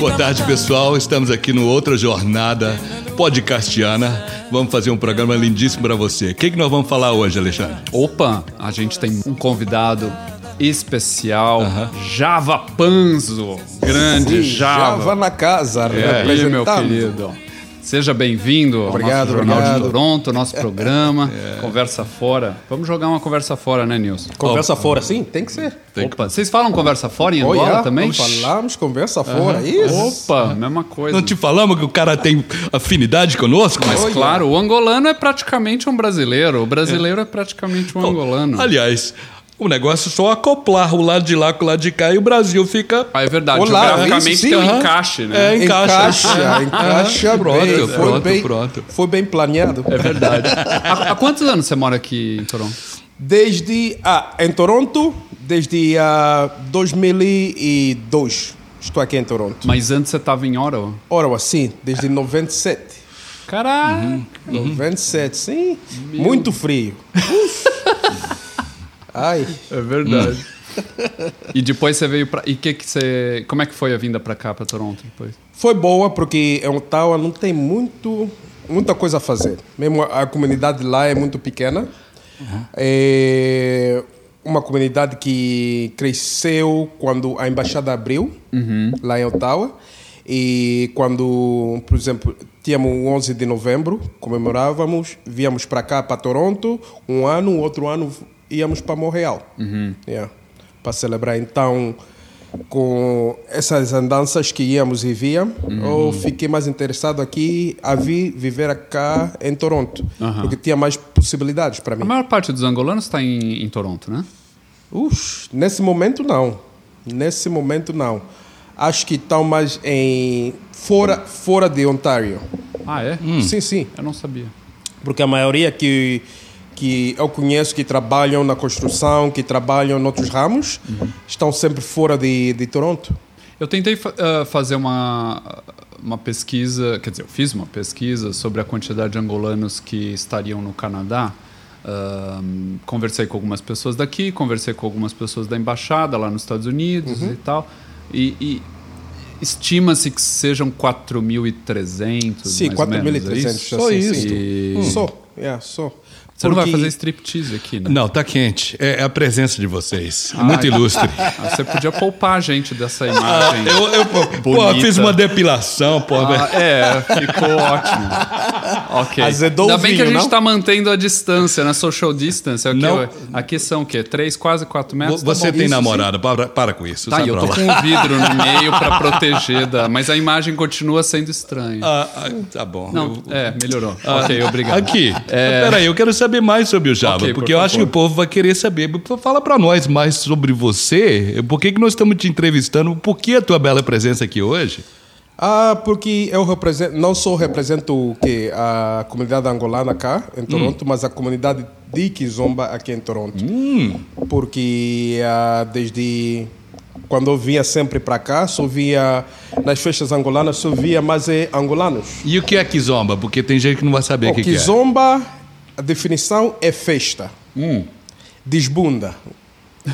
Boa tarde, pessoal. Estamos aqui no Outra Jornada Podcastiana. Vamos fazer um programa lindíssimo para você. O que, que nós vamos falar hoje, Alexandre? Opa, a gente tem um convidado especial, Java Panzo, grande Sim, Java. Java na casa, É, aí, meu querido. Seja bem-vindo ao Obrigado, nosso Jornal de obrigado. Toronto, nosso programa, Conversa Fora. Vamos jogar uma conversa fora, né, Nilson? Conversa fora, sim, tem que ser. Opa, vocês falam conversa fora em Angola Olha, também? Falamos conversa fora, isso. Opa, mesma coisa. Não te falamos que o cara tem afinidade conosco? Mas Olha. claro, o angolano é praticamente um brasileiro, o brasileiro é, praticamente um angolano. Aliás, o negócio é só acoplar o lado de lá com o lado de cá e o Brasil fica. Ah, é verdade, Olá, geograficamente isso sim, tem um aham. encaixe, né? É, encaixa. Encaixa, encaixa pronto, bem. pronto, foi bem, pronto. Foi bem planeado. É verdade. há, há quantos anos você mora aqui em Toronto? Desde, ah, em Toronto, desde ah, 2002. Estou aqui em Toronto. Mas antes você estava em Ottawa? Ora, sim, desde 97. Caraca! 97, sim. Muito frio. Uf. Ai, É verdade. e depois você veio pra. E que que você. Como é que foi a vinda pra cá, pra Toronto depois? foi boa porque em Ottawa não tem muito, muita coisa a fazer. Mesmo a, a comunidade lá é muito pequena. É uma comunidade que cresceu quando a embaixada abriu, lá em Ottawa. E quando, por exemplo, tínhamos o 11 de novembro, comemorávamos, víamos para cá, para Toronto, um ano, outro ano íamos para Montreal. Yeah, para celebrar. Então, com essas andanças que íamos e víamos, eu fiquei mais interessado aqui a vir viver cá em Toronto, porque tinha mais possibilidades para mim. A maior parte dos angolanos está em, em Toronto, né? Ux, nesse momento não. Nesse momento não. Acho que estão mais em fora fora de Ontário. Ah, é? Sim, sim. Eu não sabia. Porque a maioria que que eu conheço que trabalham na construção, que trabalham em outros ramos, estão sempre fora de, de Toronto. Eu tentei ah, fazer uma, uma pesquisa, quer dizer, eu fiz uma pesquisa sobre a quantidade de angolanos que estariam no Canadá. Ahm, conversei com algumas pessoas daqui, conversei com algumas pessoas da embaixada lá nos Estados Unidos e tal. E, e estima-se que sejam 4.300. Sim, mais ou menos, é 4.300. isso? Só sim, isso. sim. E- Só, yeah, só. Você não vai Porque- fazer striptease aqui, né? Não, tá quente. É a presença de vocês. Ah, Muito ilustre. Ah, você podia poupar a gente dessa imagem. Eu, eu pô, fiz uma depilação, pô. Ah, é, ficou ótimo. Ok. Azedou Ainda bem que a gente não? está mantendo a distância, né? Social distance. É o quê? Não. Aqui são o quê? Três, quase quatro metros? Tá Você bom. tem isso, namorada, para, para com isso. Tá, eu tô lá. com um vidro no meio para proteger da... Mas a imagem continua sendo estranha. Ah, ah, tá bom. Não, Eu- é, melhorou. ok, obrigado. Aqui, peraí, eu quero saber mais sobre o Java, Ok, por porque eu acho que favor. o povo vai querer saber. Fala pra nós mais sobre você. Por que, que nós estamos te entrevistando? Por que a tua bela presença aqui hoje? Ah, porque eu represento, não só represento o que a comunidade angolana cá em Toronto, mas a comunidade de Kizomba aqui em Toronto. Porque ah, desde quando eu vinha sempre para cá, só via nas festas angolanas, só via mais é, angolanos. E o que é Kizomba? Porque tem gente que não vai saber o O que, que é. Kizomba, a definição é festa, Hum. desbunda,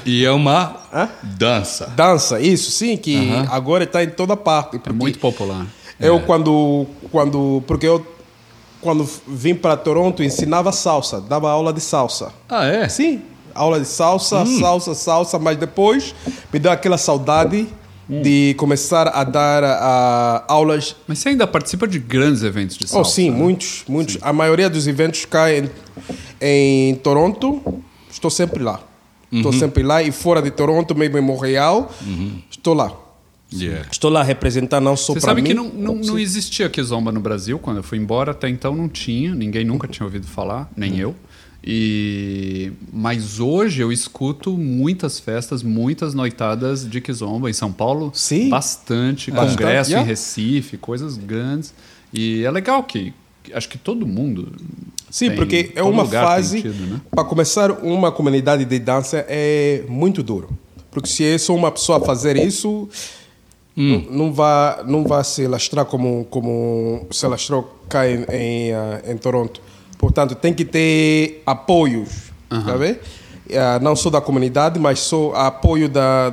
E é uma Hã? dança. dança, isso sim, que agora está em toda parte. É muito popular. Eu quando quando porque eu quando vim para Toronto ensinava salsa, dava aula de salsa. Ah, é? Sim, aula de salsa, Hum. salsa, salsa, mas depois me deu aquela saudade Hum. de começar a dar ah, aulas. Mas você ainda participa de grandes eventos de salsa? Oh, sim, né? muitos, muitos. A maioria dos eventos cá em, em Toronto, estou sempre lá. Estou Uhum. sempre lá e fora de Toronto, mesmo em Montreal, estou lá. Yeah. Estou lá a representar não só Você para sabe mim. que não, não, não existia Kizomba no Brasil quando eu fui embora, até então não tinha, ninguém nunca tinha ouvido falar, nem eu. E mas hoje eu escuto muitas festas, muitas noitadas de Kizomba em São Paulo, Sim. bastante, Bastante, congresso yeah. em Recife, coisas grandes. E é legal que acho que todo mundo Sim, tem- porque é uma fase. né? Para começar uma comunidade de dança é muito duro. Porque se é só uma pessoa fazer isso, Hum. não, não vai, não vai se lastrar como, como se lastrou cá em, em, ah, em Toronto. Portanto, tem que ter apoios, tá vendo? Ah, não só da comunidade, mas só apoio da,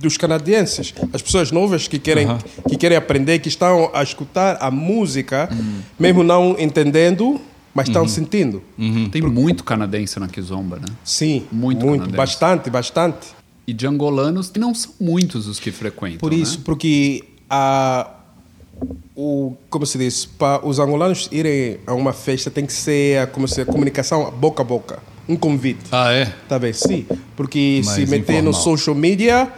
dos canadienses. As pessoas novas que querem, que querem aprender, que estão a escutar a música, mesmo não entendendo, mas estão sentindo. Tem muito canadense na Kizomba, né? Sim, Muito muito, canadense. bastante, bastante. E de angolanos não são muitos os que frequentam. Por isso, né? porque a, o, como se diz, para os angolanos irem a uma festa tem que ser a, como se a comunicação boca a boca, um convite. Ah, é? Tá bem, sim. Porque se meter no informal. social media,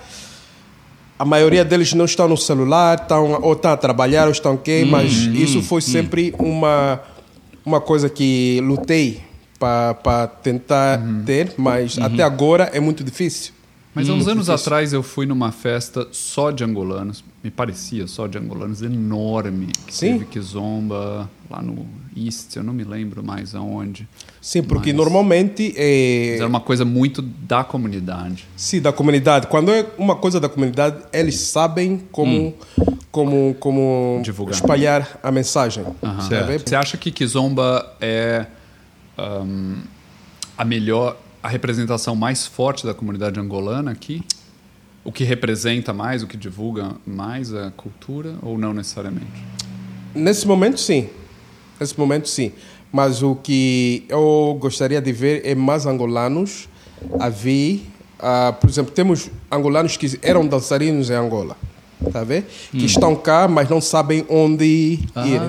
a maioria deles não estão no celular, estão, ou estão a trabalhar, ou estão quê, mas isso foi sempre uma, uma coisa que lutei para tentar ter, mas até agora é muito difícil. Mas há uns anos atrás eu fui numa festa só de angolanos, me parecia só de angolanos, enorme. Que Sim. teve Kizomba lá no East, eu não me lembro mais aonde. Sim, porque Mas- normalmente é, Mas era uma coisa muito da comunidade. Sim, da comunidade. Quando é uma coisa da comunidade, eles sabem como, como, como Divulgar. espalhar a mensagem. Bem? Você acha que Kizomba é ahn, a melhor, a representação mais forte da comunidade angolana aqui? O que representa mais, o que divulga mais a cultura ou não necessariamente? Nesse momento, sim. Nesse momento, sim. Mas o que eu gostaria de ver é mais angolanos a vir. ah, por exemplo, temos angolanos que eram dançarinos em Angola. Tá vendo? Que estão cá, mas não sabem onde ir.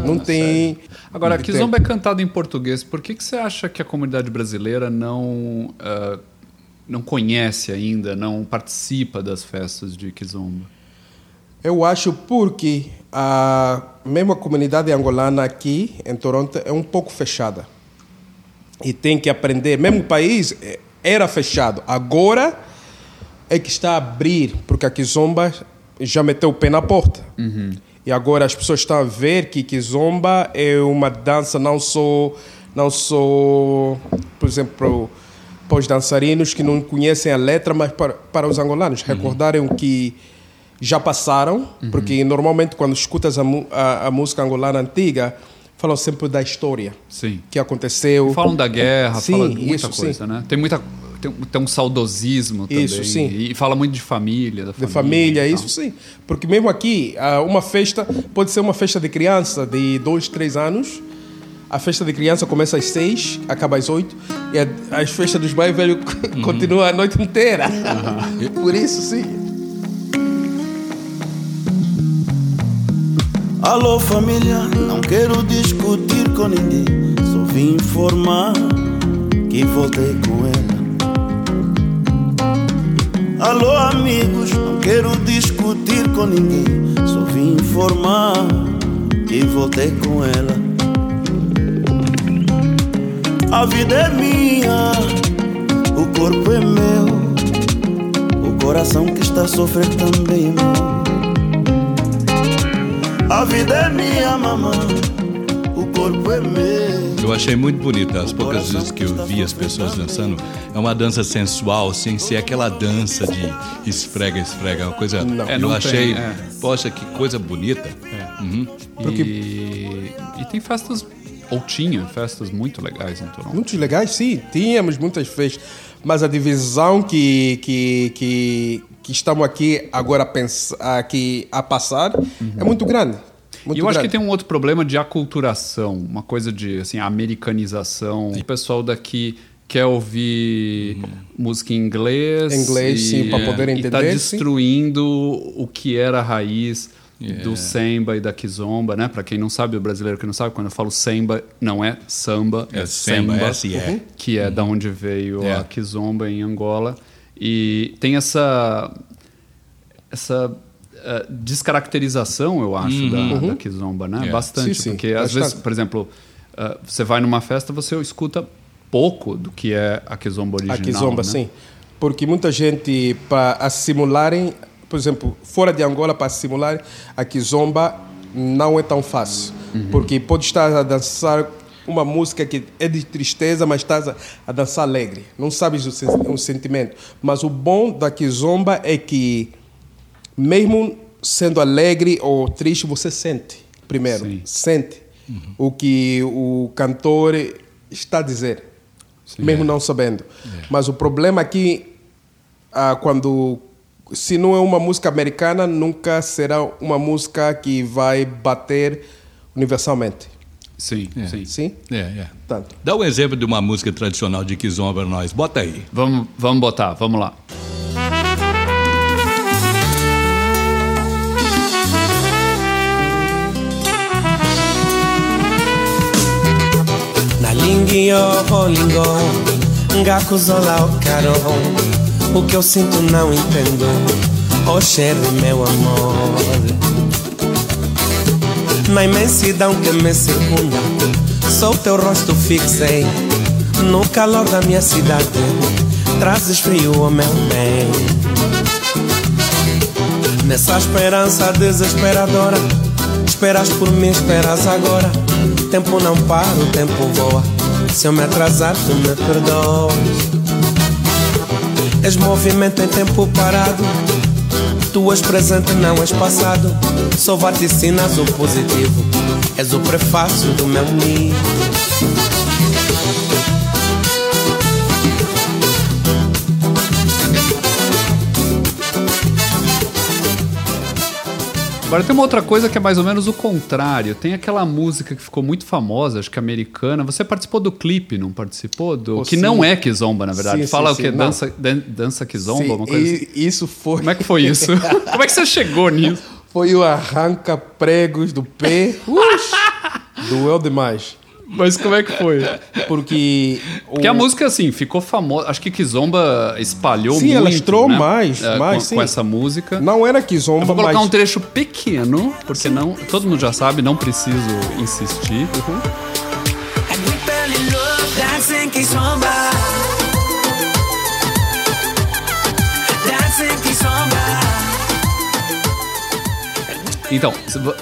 não tem. Agora, não tem Kizomba é cantado em português. Por que, que você acha que a comunidade brasileira não, ah, não conhece ainda, não participa das festas de Kizomba? Eu acho porque a mesmo a comunidade angolana aqui em Toronto é um pouco fechada. E tem que aprender. Mesmo o país eh, era fechado. Agora é que está a abrir, porque a Kizomba já meteu o pé na porta. E agora as pessoas estão a ver que Kizomba é uma dança não só, não só por exemplo, para os dançarinos que não conhecem a letra, mas para, para os angolanos recordarem o que já passaram, porque normalmente quando escutas a, a, a música angolana antiga, falam sempre da história Sim. que aconteceu. Falam da guerra, Sim, falam de muita isso, sim. coisa, né? Tem muita tem, tem um saudosismo também. Isso, sim. E fala muito de família, da de família. isso sim. Porque mesmo aqui, ah, uma festa pode ser uma festa de criança de dois, três anos. A festa de criança começa às seis, acaba às oito. E a, as festas dos mais velhos continuam a noite inteira. Por isso, sim. Alô família, não quero discutir com ninguém. Só vim informar que voltei com ela. Alô amigos, não quero discutir com ninguém. Só vim informar que voltei com ela. A vida é minha, o corpo é meu, o coração que está a sofrer também é meu. A vida é minha, mamãe. Eu achei muito bonita. As poucas vezes que eu vi as pessoas dançando, é uma dança sensual, sem ser aquela dança de esfrega-esfrega. É uma coisa. É, eu não tem, achei. é. Poxa, que coisa bonita. Uhum. E, e tem festas, ou tinha festas muito legais em Toronto. Muitos legais, sim. Tínhamos muitas festas. Mas a divisão que, que, que, que estamos aqui agora a, pensar, aqui a passar é muito grande. Muito e eu acho que grande. tem um outro problema de aculturação, uma coisa de assim, americanização. O pessoal daqui quer ouvir música em inglês. Inglês, sim, pra poder E tá entender, sim. destruindo o que era a raiz do samba e da kizomba, né? Para quem não sabe, o brasileiro que não sabe, quando eu falo samba, não é samba, é, É samba, é. que é da onde veio É. a kizomba em Angola. E tem essa essa eh, descaracterização, eu acho, da, da kizomba, né? É. Bastante, Uhum. Sim, sim, porque às vezes, por exemplo, eh, você vai numa festa, você escuta pouco do que é a kizomba original. A Kizomba, né? sim. Porque muita gente, para assimilarem, por exemplo, fora de Angola, para assimilar a Kizomba, não é tão fácil. Uhum. Porque pode estar a dançar uma música que é de tristeza, mas estás a, a dançar alegre. Não sabes o, sen- o sentimento. Mas o bom da Kizomba é que, mesmo sendo alegre ou triste, você sente primeiro. Sim. Sente o que o cantor está a dizer mesmo não sabendo. Mas o problema aqui, ah, quando se não é uma música americana, nunca será uma música que vai bater universalmente. Sim, sim. Sim? É, é. Tanto. Dá um exemplo de uma música tradicional de Kizomba nós. Bota aí. Vamos, vamos botar, vamos lá. Na lingio lingo Ngakuzola o caro O que eu sinto não entendo Oh Sherry, meu amor. Na imensidão que me circunda o teu rosto fixei No calor da minha cidade Trazes frio ao meu bem. Nessa esperança desesperadora Esperas por mim, esperas agora. Tempo não para, o tempo voa Se eu me atrasar, tu me perdoas. És movimento em tempo parado. Tu és presente, não és passado. Só vaticinas o positivo. És o prefácio do meu livro Agora tem uma outra coisa que é mais ou menos o contrário. Tem aquela música que ficou muito famosa, acho que americana. Você participou do clipe, não participou? Do... Oh, que sim. não é Kizomba, na verdade. Sim, Fala sim, o quê? Dança, dan- dança Kizomba, Sim, uma coisa assim. isso foi. Como é que foi isso? Como é que você chegou nisso? Foi o arranca-pregos do pé. Ux, doeu demais. Mas como é que foi? Porque. Porque o- a música, assim, ficou famosa. Acho que Kizomba espalhou Sim, muito. ela estourou né? mais, É, mais, com, sim. com essa música. Não era Kizomba, Eu vou colocar mas. um trecho pequeno, porque não, todo mundo já sabe, não preciso insistir. And Então,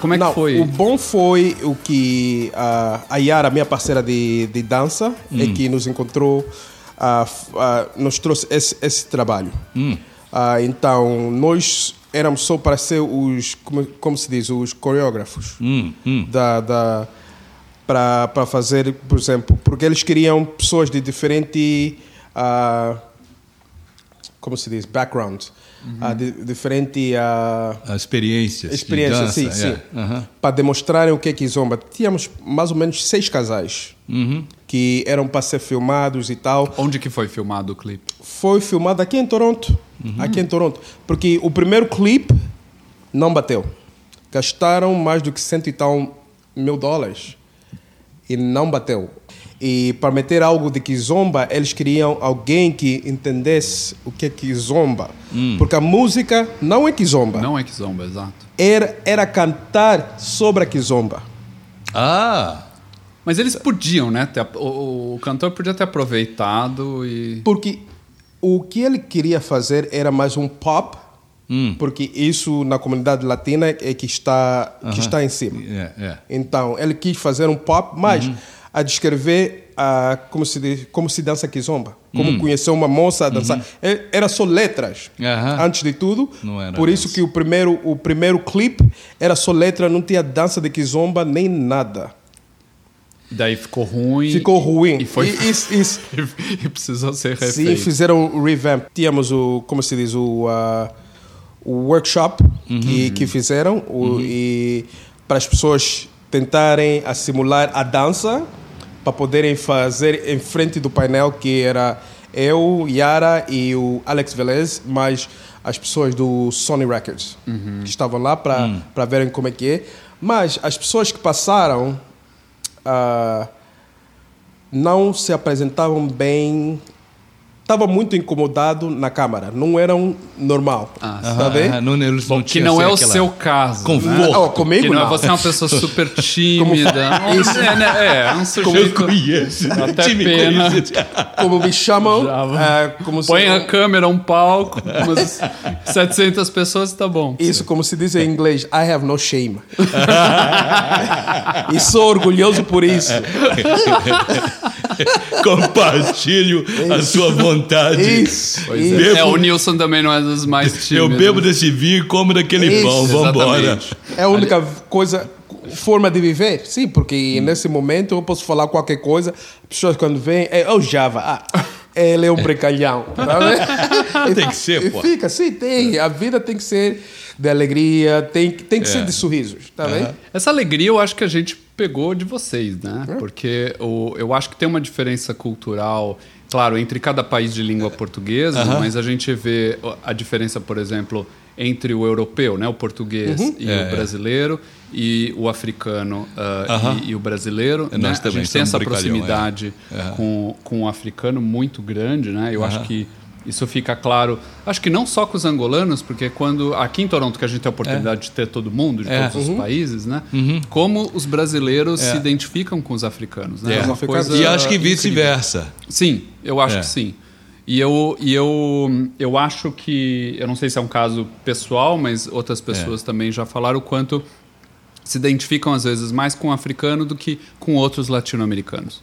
como é que Não, foi? o bom foi o que ah, a Yara, minha parceira de, de dança, é que nos encontrou, nos trouxe esse, esse trabalho. Ah, então, nós éramos só para ser os, como, como se diz, os coreógrafos Hum, hum. da, da para fazer, por exemplo, porque eles queriam pessoas de diferente, ah, como se diz, background, de, diferente A experiência. de experiência, dança, sim, é. sim. Aham. Para demonstrarem o que é Kizomba. Tínhamos mais ou menos seis casais Uhum. que eram para ser filmados e tal. Onde que foi filmado o clipe? Foi filmado aqui em Toronto. Aqui em Toronto. Porque o primeiro clipe não bateu. Gastaram mais do que cento e tal mil dólares. E não bateu. E para meter algo de Kizomba, eles queriam alguém que entendesse o que é Kizomba. Porque a música não é Kizomba. Não é Kizomba, exato. Era, era cantar sobre a Kizomba. Ah! Mas eles podiam, né? ter- o, o cantor podia ter aproveitado e. Porque o que ele queria fazer era mais um pop, Hum. porque isso na comunidade latina é que está, que está em cima. É, é. Então, ele quis fazer um pop, mas Uhum. A descrever a, como, se, diz- como se dança kizomba. Como Hum. conhecer uma moça a dançar. É- Era só letras, Uhum. Antes de tudo. Não era Por isso dança. que o primeiro, o primeiro clipe era só letra, não tinha dança de kizomba nem nada. Daí ficou ruim. Ficou ruim. E foi. E isso- isso- e precisou ser refeito. Sim, fizeram o revamp. Tínhamos o, como se diz, o, ah, o workshop que, que fizeram o- e para as pessoas tentarem simular a dança para poderem fazer em frente do painel que era eu, Yara e o Alex Velez, mais as pessoas do Sony Records que estavam lá para para verem como é que é. Mas as pessoas que passaram ah, não se apresentavam bem. Estava muito incomodado na câmara. Não eram normal. Ah, tá? Ah, não, eles não Que tinham, não é o aquela- seu caso. Conforto. Né? Oh, comigo que não, é não. você é uma pessoa super tímida. Isso. É, né? é, um sujeito. conhece. Até Time pena. conhece. Como me chamam. Ah, como se- Põe a câmera, um palco, umas 700 pessoas, tá bom. Isso, como se diz em inglês, I have no shame. e sou orgulhoso por isso. Compartilho a sua vontade. Isso. Pois isso. é. Bebo- É, o Nilson também não é dos mais Eu tímidos. bebo desse vinho e como daquele Isso, pão. Vambora. É a única coisa, forma de viver. Sim, porque Hum. nesse momento eu posso falar qualquer coisa. As pessoas quando vêm, é o Java. Ah, ele é um brincalhão. Tá vendo? Tem que ser, pô. Fica, sim, tem. A vida tem que ser de alegria, tem, tem que ser de sorrisos, tá vendo? Essa alegria eu acho que a gente pegou de vocês, né? Porque o, eu acho que tem uma diferença cultural, claro, entre cada país de língua portuguesa, mas a gente vê a diferença, por exemplo, entre o europeu, né, o português e É, o é. brasileiro, e o africano Aham. e, e o brasileiro. Né? nós A gente tem essa é. proximidade com, com o africano muito grande, né? Eu acho que isso fica claro, acho que não só com os angolanos, porque quando aqui em Toronto que a gente tem a oportunidade de ter todo mundo, de É. todos os países, né? Como os brasileiros se identificam com os africanos, né? É. uma coisa E acho que vice-versa. Sim, eu acho É. que sim. E eu, e eu, eu acho que, eu não sei se é um caso pessoal, mas outras pessoas É. também já falaram o quanto se identificam às vezes mais com o africano do que com outros latino-americanos.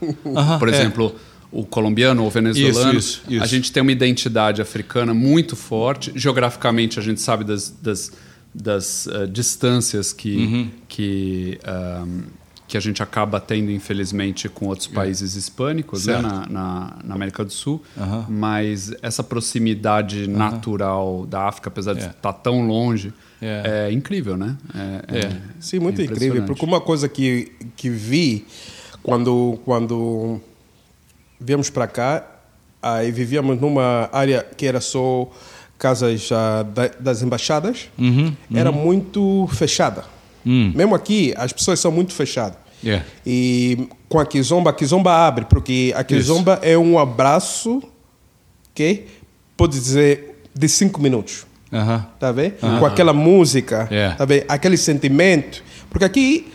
Por é. exemplo, o colombiano ou o venezuelano, Isso, isso, isso. a gente tem uma identidade africana muito forte. Geograficamente, a gente sabe das, das, das eh, distâncias que, Uhum. que, ahm, que a gente acaba tendo, infelizmente, com outros países hispânicos né, É. Na, na, na América do Sul. Mas essa proximidade natural da África, apesar de É. estar tão longe, É. é, incrível, né? É, é- Sim, muito é incrível. Porque uma coisa que, que vi quando, quando viemos para cá, aí vivíamos numa área que era só casas ah, da- das embaixadas, Uhum, era muito fechada. Hum. Mesmo aqui, as pessoas são muito fechadas. É. E com a Kizomba, a Kizomba abre, porque a Kizomba é um abraço que pode dizer de cinco minutos. Aham. Tá vendo? Com aquela música, É. tá vendo? Aquele sentimento. Porque aqui,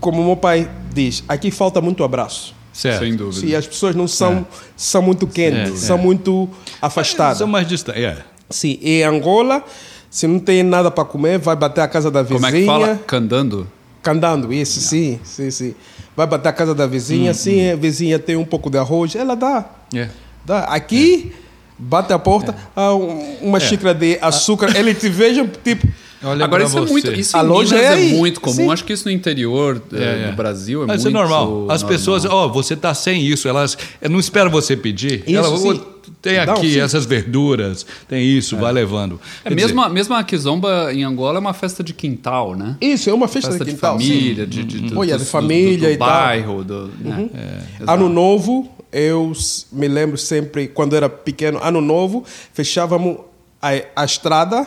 como meu pai diz, aqui falta muito abraço. Certo. Sem dúvida. Se as pessoas não são, são muito quentes, É, são é. muito afastadas. São mais distantes. É. Sim, em Angola, se não tem nada para comer, vai bater a casa da vizinha. Como é que fala? Candando? Candando, isso, sim, sim, sim. Vai bater a casa da vizinha, sim, a vizinha tem um pouco de arroz, ela dá. É. dá. Aqui, bate a porta, ah, um- uma xícara de açúcar, ele te veja, tipo, Olha Agora isso é você. muito, isso A em loja Minas é é, muito comum. Sim. Acho que isso no interior É, é. do Brasil é Mas muito é normal. As normal. pessoas, ó, você tá sem isso, elas não esperam você pedir. Isso, Elas, sim. "Ô, tem Não, aqui sim. essas verduras, tem isso, vai levando. É Quer mesmo, a, mesmo a Kizomba em Angola é uma festa de quintal, né? isso é uma festa, Festa de de quintal. sim. família, de, de, do, Olha, do- de família do, do e tal. bairro, do, né? É, Ano Novo, eu me lembro sempre, quando era pequeno, Ano Novo, fechávamos a, a estrada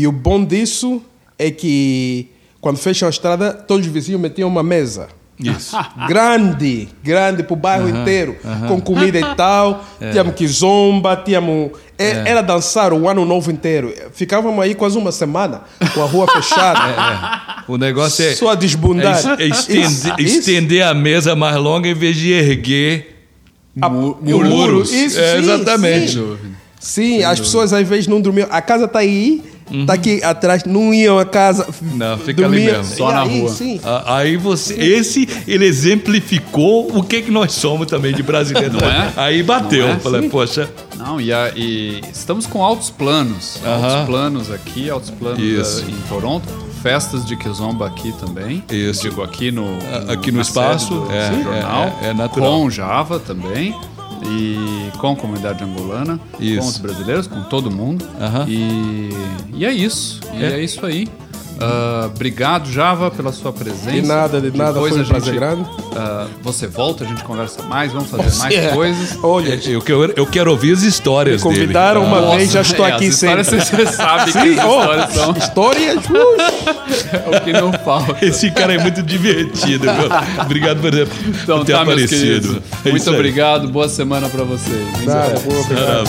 e o bom disso é que quando fecham a estrada, todos os vizinhos metiam uma mesa. Isso. grande, grande para o bairro inteiro, com comida e tal. É. Tínhamos kizomba, tínhamos. é- Era dançar o ano novo inteiro. Ficávamos aí quase uma semana com a rua fechada. O negócio é, Só a desbundar. é es- é estender, Isso, isso. a mesa mais longa em vez de erguer A- Mu- muros. Isso, É, sim, exatamente. Sim, Sim, as pessoas às vezes não dormiam. A casa está aí, está aqui atrás, não iam a casa. Uhum. Não, fica ali mesmo. Só E na aí, rua. Sim. Ah, Aí você, esse ele exemplificou o que que nós somos também de brasileiro. Não é? Aí bateu, Não é? falei, Sim. poxa, Não, e, a- e estamos com altos planos. Altos planos aqui, altos planos Isso. eh, em Toronto. Festas de Kizomba aqui também. Isso. Digo, aqui no, Ah, aqui no espaço, do é, jornal. é, é natural. Com Java também. E com a comunidade angolana, Isso. com os brasileiros, com todo mundo. E, e é isso. E É. é, isso aí. Ah, obrigado, Java, pela sua presença. De nada, de nada, Depois foi um gente, prazer grande. ah, você volta, a gente conversa mais, vamos fazer mais É. coisas. Olha, eu quero, eu quero ouvir as histórias me dele. convidaram uma Nossa, vez, já estou é, aqui sempre. Você sabe que Sim, as oh, histórias são histórias. uh, é o que não falta. Esse cara é muito divertido. viu? Obrigado por, Então por ter tá, meus queridos. aparecido. É Muito obrigado, boa semana pra vocês. Nada, boa, obrigado.